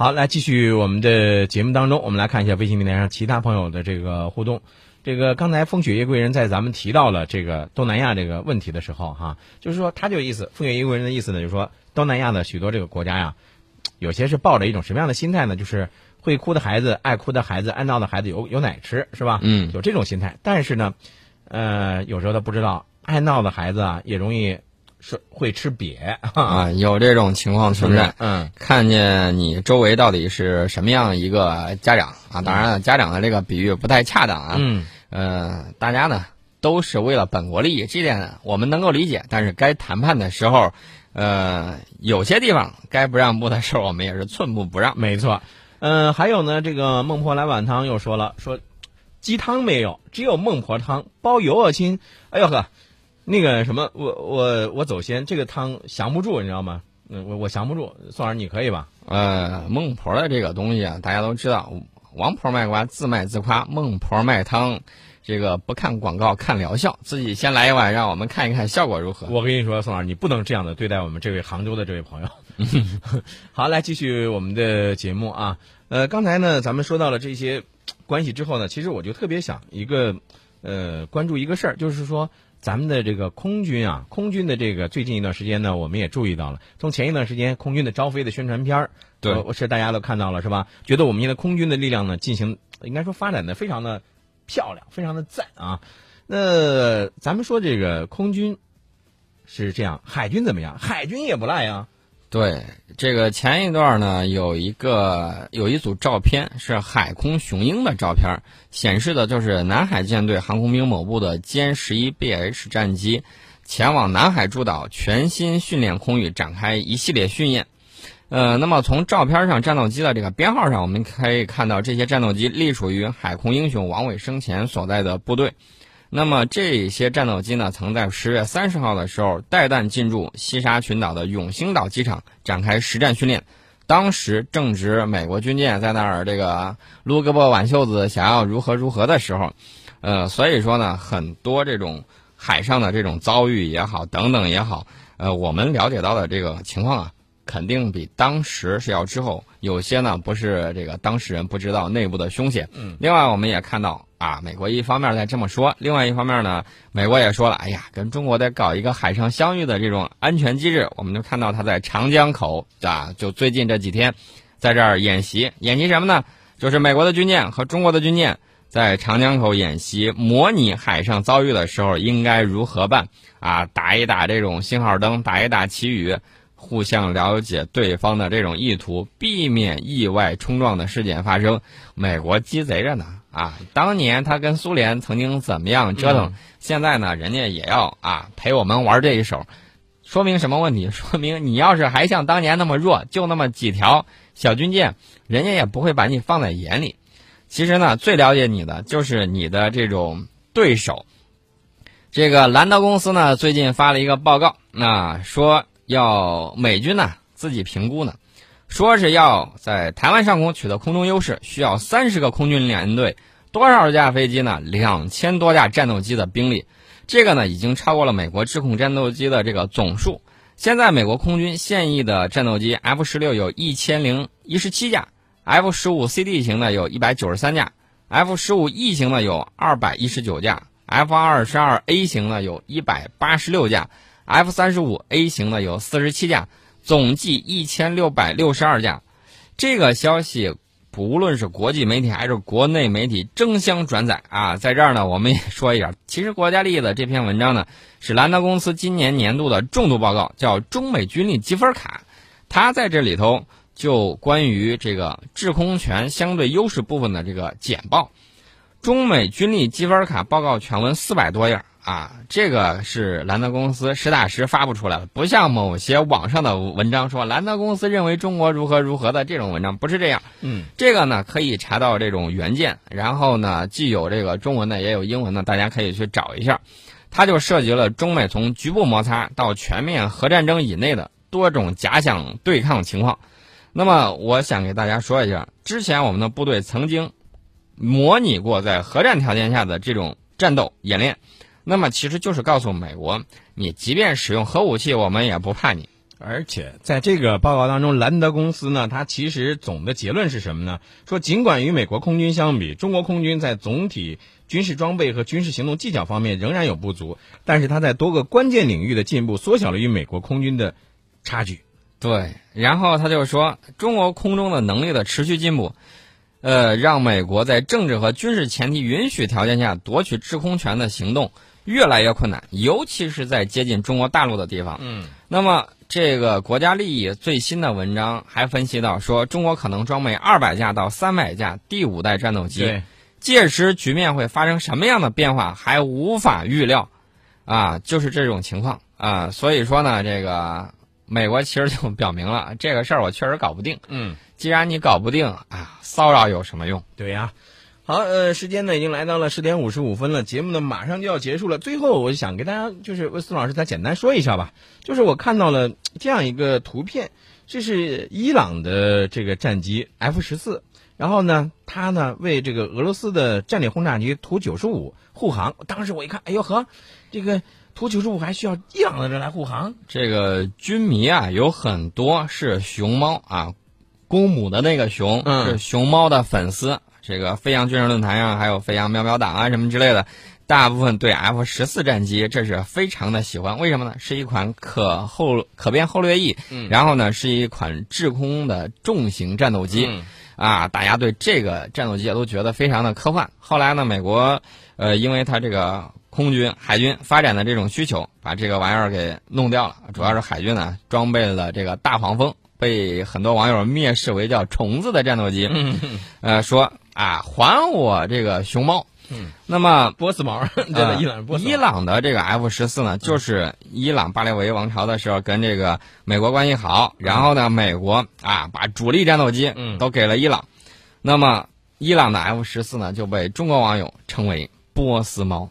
好，来继续我们的节目当中，我们来看一下微信平台上其他朋友的这个互动。这个刚才风雪夜归人在咱们提到了这个东南亚这个问题的时候，哈，就是说他这个意思，风雪夜归人的意思呢，就是说东南亚的许多这个国家呀，有些是抱着一种什么样的心态呢？就是会哭的孩子、爱哭的孩子、爱闹的孩子有有奶吃，是吧？嗯，有这种心态。但是呢，呃，有时候他不知道，爱闹的孩子啊，也容易是会吃瘪啊，有这种情况存在。嗯，看见你周围到底是什么样一个家长啊？当然了，家长的这个比喻不太恰当啊。嗯。呃，大家呢都是为了本国利益，这点我们能够理解。但是该谈判的时候，呃，有些地方该不让步的时候，我们也是寸步不让。没错。嗯，还有呢，这个孟婆来碗汤又说了，说鸡汤没有，只有孟婆汤，包邮啊亲。哎呦呵，那个什么，我我我走先，这个汤降不住，你知道吗？嗯，我我降不住。宋老师，你可以吧？呃，孟婆的这个东西啊，大家都知道。王婆卖瓜，自卖自夸；孟婆卖汤，这个不看广告看疗效，自己先来一碗，让我们看一看效果如何。我跟你说，宋老师，你不能这样的对待我们这位杭州的这位朋友。好，来继续我们的节目啊。呃，刚才呢，咱们说到了这些关系之后呢，其实我就特别想一个呃关注一个事儿，就是说咱们的这个空军啊，空军的这个最近一段时间呢，我们也注意到了，从前一段时间空军的招飞的宣传片儿。对，是大家都看到了是吧？觉得我们现在空军的力量呢，进行应该说发展的非常的漂亮，非常的赞啊。那咱们说这个空军是这样，海军怎么样？海军也不赖呀。对，这个前一段呢，有一个有一组照片是海空雄鹰的照片，显示的就是南海舰队航空兵某部的歼十一 BH 战机前往南海诸岛全新训练空域展开一系列训练。呃，那么从照片上战斗机的这个编号上，我们可以看到这些战斗机隶属于海空英雄王伟生前所在的部队。那么这些战斗机呢，曾在十月三十号的时候带弹进驻西沙群岛的永兴岛机场展开实战训练。当时正值美国军舰在那儿这个撸胳膊挽袖子，想要如何如何的时候。呃，所以说呢，很多这种海上的这种遭遇也好，等等也好，呃，我们了解到的这个情况啊。肯定比当时是要之后有些呢，不是这个当事人不知道内部的凶险。嗯，另外我们也看到啊，美国一方面在这么说，另外一方面呢，美国也说了，哎呀，跟中国在搞一个海上相遇的这种安全机制。我们就看到他在长江口啊，就最近这几天，在这儿演习，演习什么呢？就是美国的军舰和中国的军舰在长江口演习，模拟海上遭遇的时候应该如何办啊？打一打这种信号灯，打一打旗语。互相了解对方的这种意图，避免意外冲撞的事件发生。美国鸡贼着呢啊！当年他跟苏联曾经怎么样折腾，现在呢，人家也要啊陪我们玩这一手。说明什么问题？说明你要是还像当年那么弱，就那么几条小军舰，人家也不会把你放在眼里。其实呢，最了解你的就是你的这种对手。这个兰德公司呢，最近发了一个报告，那说。要美军呢自己评估呢，说是要在台湾上空取得空中优势，需要三十个空军联队，多少架飞机呢？两千多架战斗机的兵力，这个呢已经超过了美国制空战斗机的这个总数。现在美国空军现役的战斗机 F 十六有一千零一十七架，F 十五 CD 型的有一百九十三架，F 十五 E 型的有二百一十九架，F 二十二 A 型的有一百八十六架。F 三十五 A 型的有四十七架，总计一千六百六十二架。这个消息不论是国际媒体还是国内媒体争相转载啊，在这儿呢，我们也说一下。其实国家利益的这篇文章呢，是兰德公司今年年度的重度报告，叫中美军力积分卡。它在这里头就关于这个制空权相对优势部分的这个简报，中美军力积分卡报告全文四百多页。啊，这个是兰德公司实打实发布出来的，不像某些网上的文章说兰德公司认为中国如何如何的这种文章不是这样。嗯，这个呢可以查到这种原件，然后呢既有这个中文的也有英文的，大家可以去找一下。它就涉及了中美从局部摩擦到全面核战争以内的多种假想对抗情况。那么我想给大家说一下，之前我们的部队曾经模拟过在核战条件下的这种战斗演练。那么其实就是告诉美国，你即便使用核武器，我们也不怕你。而且在这个报告当中，兰德公司呢，它其实总的结论是什么呢？说尽管与美国空军相比，中国空军在总体军事装备和军事行动技巧方面仍然有不足，但是它在多个关键领域的进步缩小了与美国空军的差距。对，然后他就说，中国空中的能力的持续进步，呃，让美国在政治和军事前提允许条件下夺取制空权的行动越来越困难，尤其是在接近中国大陆的地方。嗯，那么这个国家利益最新的文章还分析到说，中国可能装备二百架到三百架第五代战斗机，届时局面会发生什么样的变化还无法预料，啊，就是这种情况啊，所以说呢，这个美国其实就表明了 这个事儿我确实搞不定。嗯。既然你搞不定啊，骚扰有什么用？对呀、好，呃，时间呢已经来到了十点五十五分了，节目呢马上就要结束了。最后，我想给大家，就是魏苏老师再简单说一下吧。就是我看到了这样一个图片，这是伊朗的这个战机 F 十四，然后呢，它呢为这个俄罗斯的战略轰炸机图九十五护航。当时我一看，哎呦呵，这个图九十五还需要伊朗的人来护航？这个军迷啊，有很多是熊猫啊，公母的那个熊、嗯是熊猫的粉丝。这个飞扬军事论坛上还有飞扬喵喵党啊什么之类的，大部分对 F 十四战机这是非常的喜欢。为什么呢？是一款可后可变后掠翼，嗯然后呢是一款制空的重型战斗机。嗯啊，大家对这个战斗机都觉得非常的科幻。后来呢，美国呃，因为它这个空军、海军发展的这种需求，把这个玩意儿给弄掉了。主要是海军呢装备了这个大黄蜂，被很多网友蔑视为叫虫子的战斗机。呃，说啊，还我这个熊猫。嗯，那么波斯猫，对伊朗波伊朗的这个 F 十四呢，就是伊朗巴列维王朝的时候跟这个美国关系好，然后呢，美国啊把主力战斗机嗯。都给了伊朗，那么伊朗的 F 十四呢就被中国网友称为波斯猫。